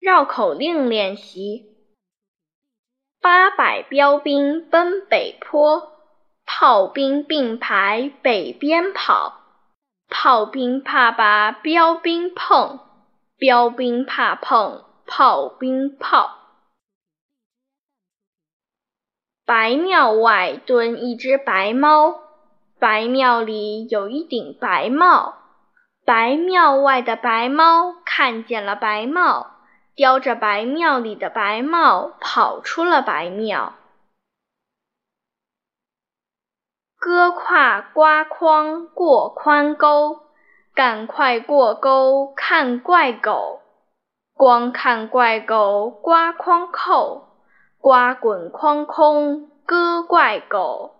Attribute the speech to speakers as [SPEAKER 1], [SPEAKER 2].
[SPEAKER 1] 绕口令练习：八百标兵奔北坡，炮兵并排北边跑。炮兵怕把标兵碰，标兵怕碰炮兵炮。白庙外蹲一只白猫，白庙里有一顶白帽。白庙外的白猫看见了白帽，叼着白庙里的白帽跑出了白庙。哥挎瓜筐过宽沟，赶快过沟看怪狗。光看怪狗瓜筐扣，瓜滚筐空哥怪狗。